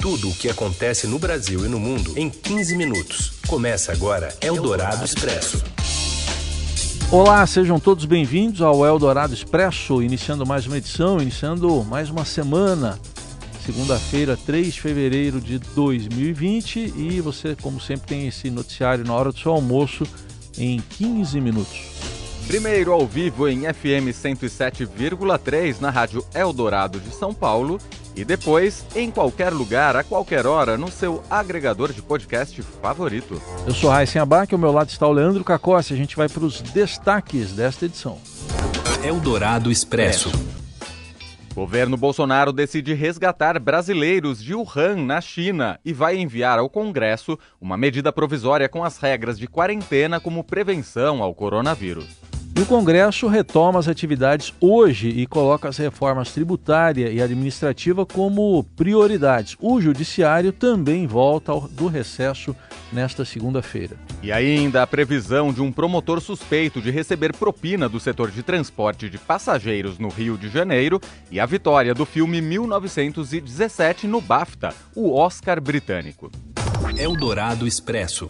Tudo o que acontece no Brasil e no mundo em 15 minutos. Começa agora Eldorado Expresso. Olá, sejam todos bem-vindos ao Eldorado Expresso, iniciando mais uma edição, iniciando mais uma semana. Segunda-feira, 3 de fevereiro de 2020 e você, como sempre, tem esse noticiário na hora do seu almoço em 15 minutos. Primeiro ao vivo em FM 107,3 na Rádio Eldorado de São Paulo e depois, em qualquer lugar, a qualquer hora, no seu agregador de podcast favorito. Eu sou Raíssen Abac, ao meu lado está o Leandro Cacossi. A gente vai para os destaques desta edição. Eldorado Expresso. Governo Bolsonaro decide resgatar brasileiros de Wuhan, na China, e vai enviar ao Congresso uma medida provisória com as regras de quarentena como prevenção ao coronavírus. E o Congresso retoma as atividades hoje e coloca as reformas tributária e administrativa como prioridades. O Judiciário também volta ao, do recesso nesta segunda-feira. E ainda a previsão de um promotor suspeito de receber propina do setor de transporte de passageiros no Rio de Janeiro e a vitória do filme 1917 no BAFTA, o Oscar britânico. Eldorado Expresso.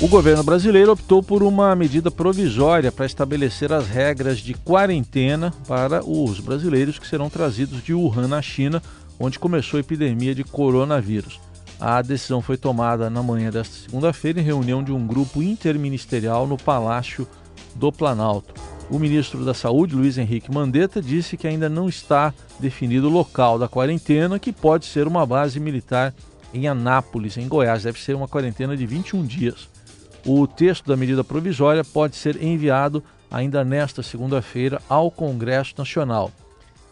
O governo brasileiro optou por uma medida provisória para estabelecer as regras de quarentena para os brasileiros que serão trazidos de Wuhan, na China, onde começou a epidemia de coronavírus. A decisão foi tomada na manhã desta segunda-feira em reunião de um grupo interministerial no Palácio do Planalto. O ministro da Saúde, Luiz Henrique Mandetta, disse que ainda não está definido o local da quarentena, que pode ser uma base militar em Anápolis, em Goiás. Deve ser uma quarentena de 21 dias. O texto da medida provisória pode ser enviado ainda nesta segunda-feira ao Congresso Nacional.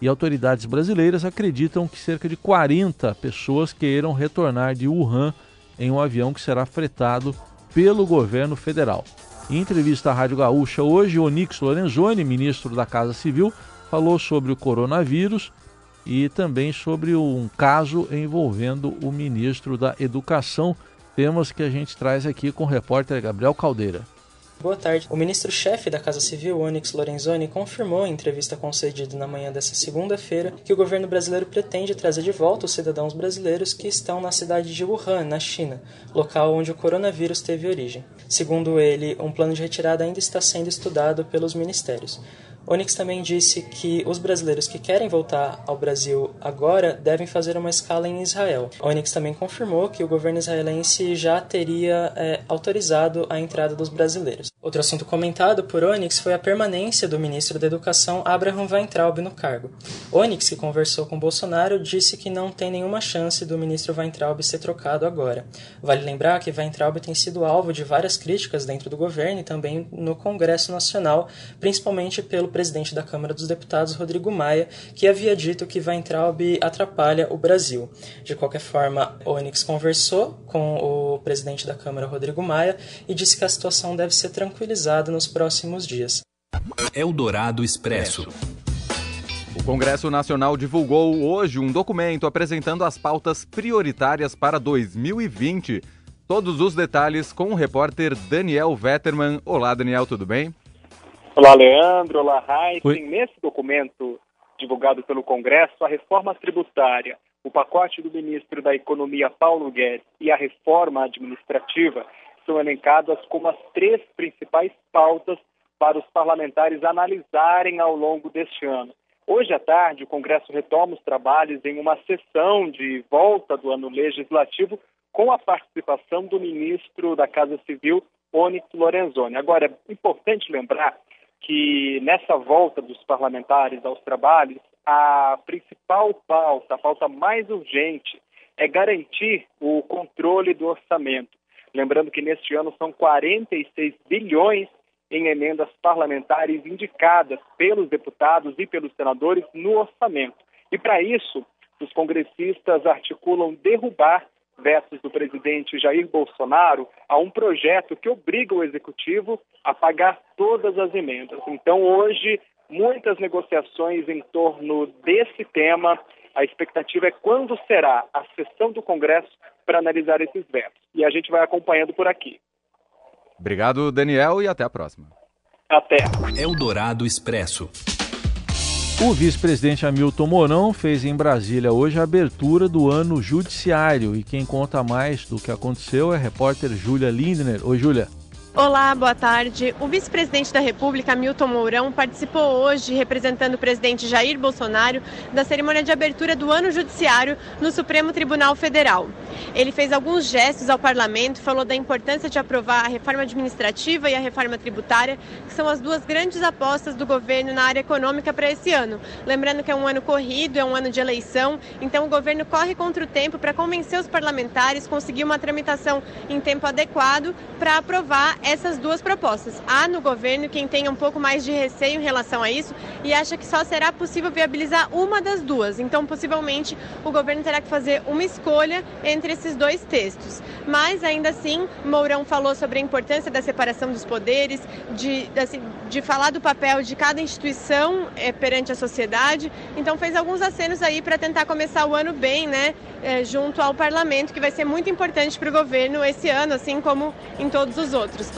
E autoridades brasileiras acreditam que cerca de 40 pessoas queiram retornar de Wuhan em um avião que será fretado pelo governo federal. Em entrevista à Rádio Gaúcha hoje, Onix Lorenzoni, ministro da Casa Civil, falou sobre o coronavírus e também sobre um caso envolvendo o ministro da Educação, temas que a gente traz aqui com o repórter Gabriel Caldeira. Boa tarde. O ministro-chefe da Casa Civil, Onyx Lorenzoni, confirmou em entrevista concedida na manhã desta segunda-feira que o governo brasileiro pretende trazer de volta os cidadãos brasileiros que estão na cidade de Wuhan, na China, local onde o coronavírus teve origem. Segundo ele, um plano de retirada ainda está sendo estudado pelos ministérios. Onyx também disse que os brasileiros que querem voltar ao Brasil agora devem fazer uma escala em Israel. Onyx também confirmou que o governo israelense já teria é, autorizado a entrada dos brasileiros. Outro assunto comentado por Onyx foi a permanência do ministro da Educação Abraham Weintraub no cargo. Onyx, que conversou com Bolsonaro, disse que não tem nenhuma chance do ministro Weintraub ser trocado agora. Vale lembrar que Weintraub tem sido alvo de várias críticas dentro do governo e também no Congresso Nacional, principalmente pelo presidente da Câmara dos Deputados, Rodrigo Maia, que havia dito que Weintraub atrapalha o Brasil. De qualquer forma, Onyx conversou com o presidente da Câmara, Rodrigo Maia, e disse que a situação deve ser tranquila tranquilizado nos próximos dias. Eldorado Expresso. O Congresso Nacional divulgou hoje um documento apresentando as pautas prioritárias para 2020. Todos os detalhes com o repórter Daniel Vetterman. Olá, Daniel, tudo bem? Olá, Leandro. Olá, Heisen. Nesse documento divulgado pelo Congresso, a reforma tributária, o pacote do ministro da Economia, Paulo Guedes, e a reforma administrativa são elencadas como as três principais pautas para os parlamentares analisarem ao longo deste ano. Hoje à tarde, o Congresso retoma os trabalhos em uma sessão de volta do ano legislativo com a participação do ministro da Casa Civil, Onyx Lorenzoni. Agora, é importante lembrar que nessa volta dos parlamentares aos trabalhos, a principal pauta, a pauta mais urgente, é garantir o controle do orçamento. Lembrando que neste ano são 46 bilhões em emendas parlamentares indicadas pelos deputados e pelos senadores no orçamento. E para isso, os congressistas articulam derrubar vetos do presidente Jair Bolsonaro a um projeto que obriga o executivo a pagar todas as emendas. Então, hoje, muitas negociações em torno desse tema. A expectativa é quando será a sessão do Congresso para analisar esses vetos. E a gente vai acompanhando por aqui. Obrigado, Daniel, e até a próxima. Até. Eldorado Expresso. O vice-presidente Hamilton Mourão fez em Brasília hoje a abertura do ano judiciário e quem conta mais do que aconteceu é a repórter Júlia Lindner. Oi, Júlia. Olá, boa tarde. O vice-presidente da República, Milton Mourão, participou hoje, representando o presidente Jair Bolsonaro, da cerimônia de abertura do ano judiciário no Supremo Tribunal Federal. Ele fez alguns gestos ao parlamento, falou da importância de aprovar a reforma administrativa e a reforma tributária, que são as duas grandes apostas do governo na área econômica para esse ano. Lembrando que é um ano corrido, é um ano de eleição, então o governo corre contra o tempo para convencer os parlamentares, conseguir uma tramitação em tempo adequado para aprovar essas duas propostas. Há no governo quem tenha um pouco mais de receio em relação a isso e acha que só será possível viabilizar uma das duas. Então, possivelmente, o governo terá que fazer uma escolha entre esses dois textos. Mas, ainda assim, Mourão falou sobre a importância da separação dos poderes, de, assim, de falar do papel de cada instituição é, perante a sociedade. Então, fez alguns acenos aí para tentar começar o ano bem, né, é, junto ao parlamento, que vai ser muito importante para o governo esse ano, assim como em todos os outros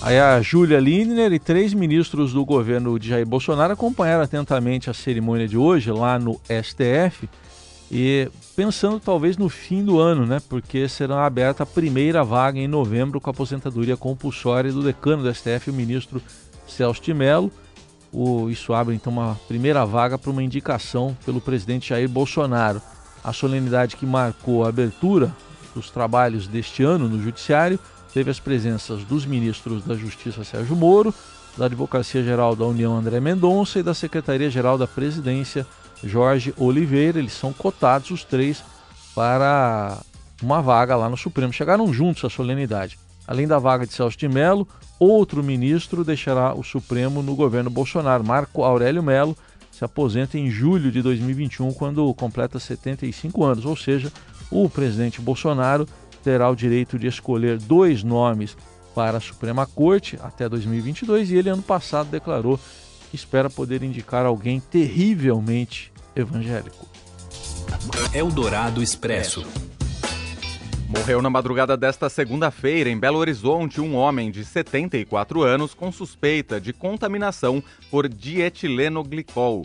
Aí a Júlia Lindner e três ministros do governo de Jair Bolsonaro acompanharam atentamente a cerimônia de hoje lá no STF e pensando talvez no fim do ano, né? Porque será aberta a primeira vaga em novembro com a aposentadoria compulsória do decano do STF, o ministro Celso de Mello. O, isso abre então uma primeira vaga para uma indicação pelo presidente Jair Bolsonaro. A solenidade que marcou a abertura dos trabalhos deste ano no Judiciário teve as presenças dos ministros da Justiça Sérgio Moro, da Advocacia Geral da União André Mendonça e da Secretaria Geral da Presidência Jorge Oliveira. Eles são cotados os três para uma vaga lá no Supremo. Chegaram juntos à solenidade. Além da vaga de Celso de Mello, outro ministro deixará o Supremo no governo Bolsonaro. Marco Aurélio Mello se aposenta em julho de 2021, quando completa 75 anos. Ou seja, o presidente Bolsonaro terá o direito de escolher dois nomes para a Suprema Corte até 2022 e ele ano passado declarou que espera poder indicar alguém terrivelmente evangélico. Eldorado Expresso. Morreu na madrugada desta segunda-feira em Belo Horizonte um homem de 74 anos com suspeita de contaminação por dietilenoglicol.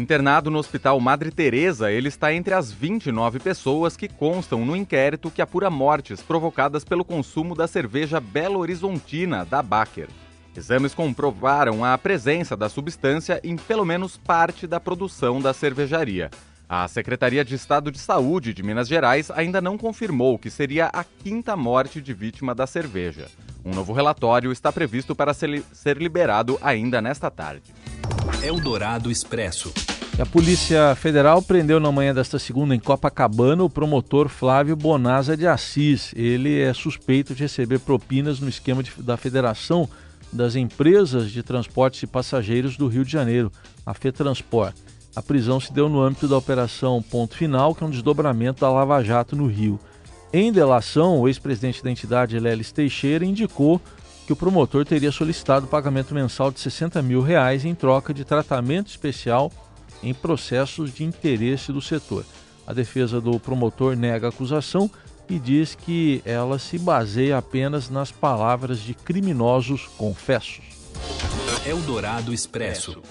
Internado no Hospital Madre Teresa, ele está entre as 29 pessoas que constam no inquérito que apura mortes provocadas pelo consumo da cerveja Belo Horizontina da Baker. Exames comprovaram a presença da substância em pelo menos parte da produção da cervejaria. A Secretaria de Estado de Saúde de Minas Gerais ainda não confirmou que seria a quinta morte de vítima da cerveja. Um novo relatório está previsto para ser liberado ainda nesta tarde. Eldorado Expresso. A Polícia Federal prendeu na manhã desta segunda em Copacabana o promotor Flávio Bonaza de Assis. Ele é suspeito de receber propinas no esquema de, da Federação das Empresas de Transportes e Passageiros do Rio de Janeiro, a FETransport. A prisão se deu no âmbito da Operação Ponto Final, que é um desdobramento da Lava Jato no Rio. Em delação, o ex-presidente da entidade, Lelis Teixeira, indicou que o promotor teria solicitado pagamento mensal de 60 mil reais em troca de tratamento especial em processos de interesse do setor. A defesa do promotor nega a acusação e diz que ela se baseia apenas nas palavras de criminosos confessos. Eldorado Expresso.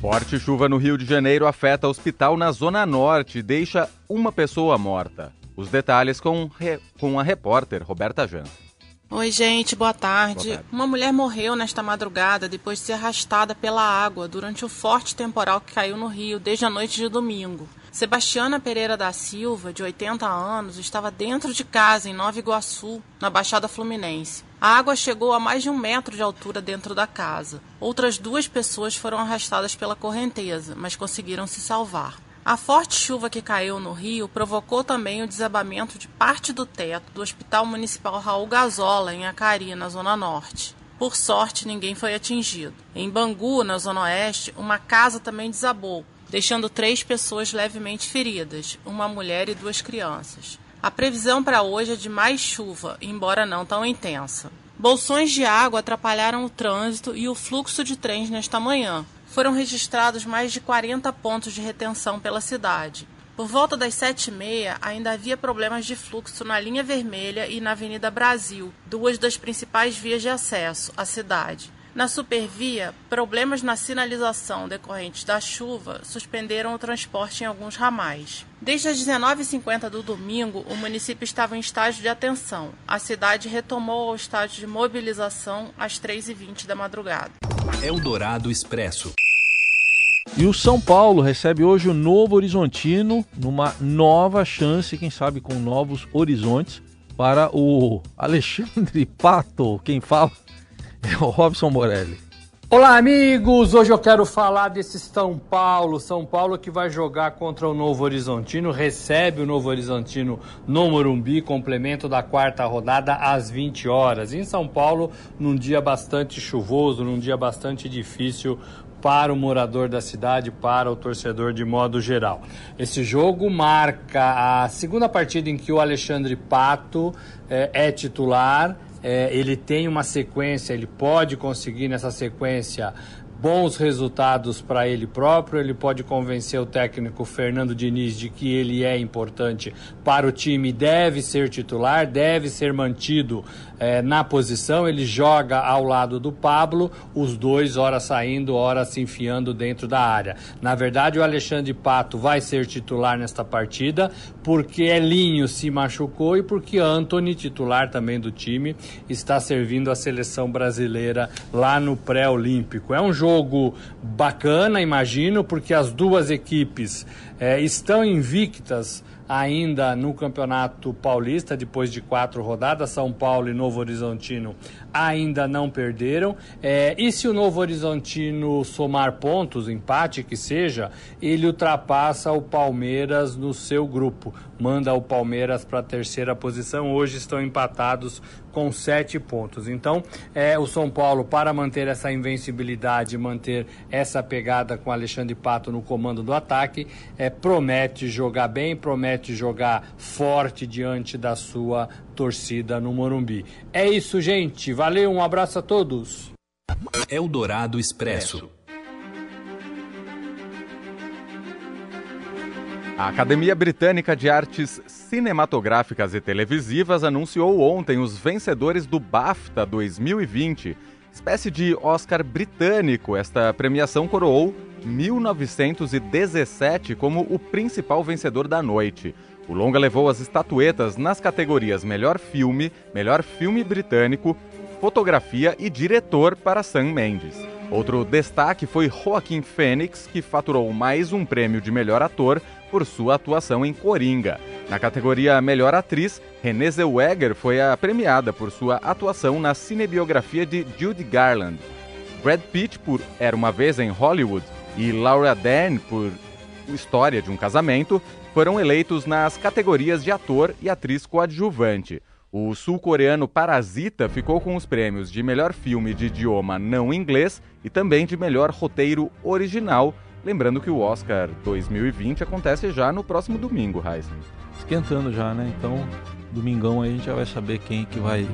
Forte chuva no Rio de Janeiro afeta hospital na Zona Norte e deixa uma pessoa morta. Os detalhes com, com a repórter Roberta Jansen. Oi, gente, boa tarde. boa tarde. Uma mulher morreu nesta madrugada depois de ser arrastada pela água durante o forte temporal que caiu no Rio desde a noite de domingo. Sebastiana Pereira da Silva, de 80 anos, estava dentro de casa em Nova Iguaçu, na Baixada Fluminense. A água chegou a mais de um metro de altura dentro da casa. Outras duas pessoas foram arrastadas pela correnteza, mas conseguiram se salvar. A forte chuva que caiu no Rio provocou também o desabamento de parte do teto do Hospital Municipal Raul Gazola, em Acari, na Zona Norte. Por sorte, ninguém foi atingido. Em Bangu, na Zona Oeste, uma casa também desabou, deixando três pessoas levemente feridas, uma mulher e duas crianças. A previsão para hoje é de mais chuva, embora não tão intensa. Bolsões de água atrapalharam o trânsito e o fluxo de trens nesta manhã, foram registrados mais de 40 pontos de retenção pela cidade. Por volta das sete e meia, ainda havia problemas de fluxo na linha vermelha e na Avenida Brasil, duas das principais vias de acesso à cidade. Na supervia, problemas na sinalização decorrentes da chuva suspenderam o transporte em alguns ramais. Desde as 19h50 do domingo, o município estava em estágio de atenção. A cidade retomou o estágio de mobilização às 3h20 da madrugada. Eldorado Expresso. E o São Paulo recebe hoje o Novo Horizontino numa nova chance, quem sabe com novos horizontes, para o Alexandre Pato. Quem fala é o Robson Morelli. Olá, amigos! Hoje eu quero falar desse São Paulo. São Paulo que vai jogar contra o Novo Horizontino, recebe o Novo Horizontino no Morumbi, complemento da quarta rodada às 20 horas. Em São Paulo, num dia bastante chuvoso, num dia bastante difícil para o morador da cidade, para o torcedor de modo geral. Esse jogo marca a segunda partida em que o Alexandre Pato é, é titular é, ele tem uma sequência, ele pode conseguir nessa sequência bons resultados para ele próprio, ele pode convencer o técnico Fernando Diniz de que ele é importante para o time, deve ser titular, deve ser mantido é, na posição. Ele joga ao lado do Pablo, os dois, ora saindo, ora se enfiando dentro da área. Na verdade, o Alexandre Pato vai ser titular nesta partida, porque Elinho se machucou e porque Anthony, titular também do time, está servindo a seleção brasileira lá no pré-olímpico. É um jogo jogo bacana, imagino, porque as duas equipes é, estão invictas ainda no Campeonato Paulista, depois de quatro rodadas. São Paulo e Novo Horizontino ainda não perderam. É, e se o Novo Horizontino somar pontos, empate que seja, ele ultrapassa o Palmeiras no seu grupo. Manda o Palmeiras para a terceira posição. Hoje estão empatados com sete pontos. Então, é, o São Paulo, para manter essa invencibilidade, manter essa pegada com Alexandre Pato no comando do ataque, é, promete jogar bem, promete jogar forte diante da sua torcida no Morumbi. É isso, gente. Valeu, um abraço a todos. Eldorado Expresso. A Academia Britânica de Artes Cinematográficas e Televisivas anunciou ontem os vencedores do BAFTA 2020, espécie de Oscar britânico. Esta premiação coroou 1917 como o principal vencedor da noite. O longa levou as estatuetas nas categorias Melhor Filme, Melhor Filme Britânico, Fotografia e Diretor para Sam Mendes. Outro destaque foi Joaquim Fênix, que faturou mais um prêmio de melhor ator por sua atuação em Coringa. Na categoria Melhor Atriz, Renée Zellweger foi a premiada por sua atuação na cinebiografia de Judy Garland. Brad Pitt por Era uma Vez em Hollywood e Laura Dern por História de um Casamento foram eleitos nas categorias de ator e atriz coadjuvante. O sul-coreano Parasita ficou com os prêmios de melhor filme de idioma não inglês e também de melhor roteiro original, Lembrando que o Oscar 2020 acontece já no próximo domingo, Heisen. Esquentando já, né? Então, domingão aí a gente já vai saber quem que vai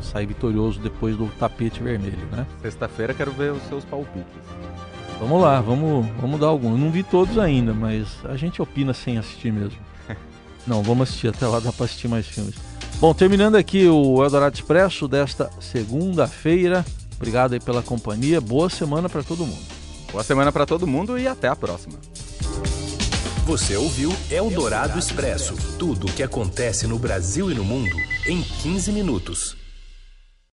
sair vitorioso depois do tapete vermelho, né? Sexta-feira quero ver os seus palpites. Vamos lá, vamos, vamos dar alguns. Eu não vi todos ainda, mas a gente opina sem assistir mesmo. não, vamos assistir, até lá dá para assistir mais filmes. Bom, terminando aqui o Eldorado Expresso desta segunda-feira. Obrigado aí pela companhia. Boa semana para todo mundo. Boa semana para todo mundo e até a próxima. Você ouviu Eldorado Expresso tudo o que acontece no Brasil e no mundo em 15 minutos.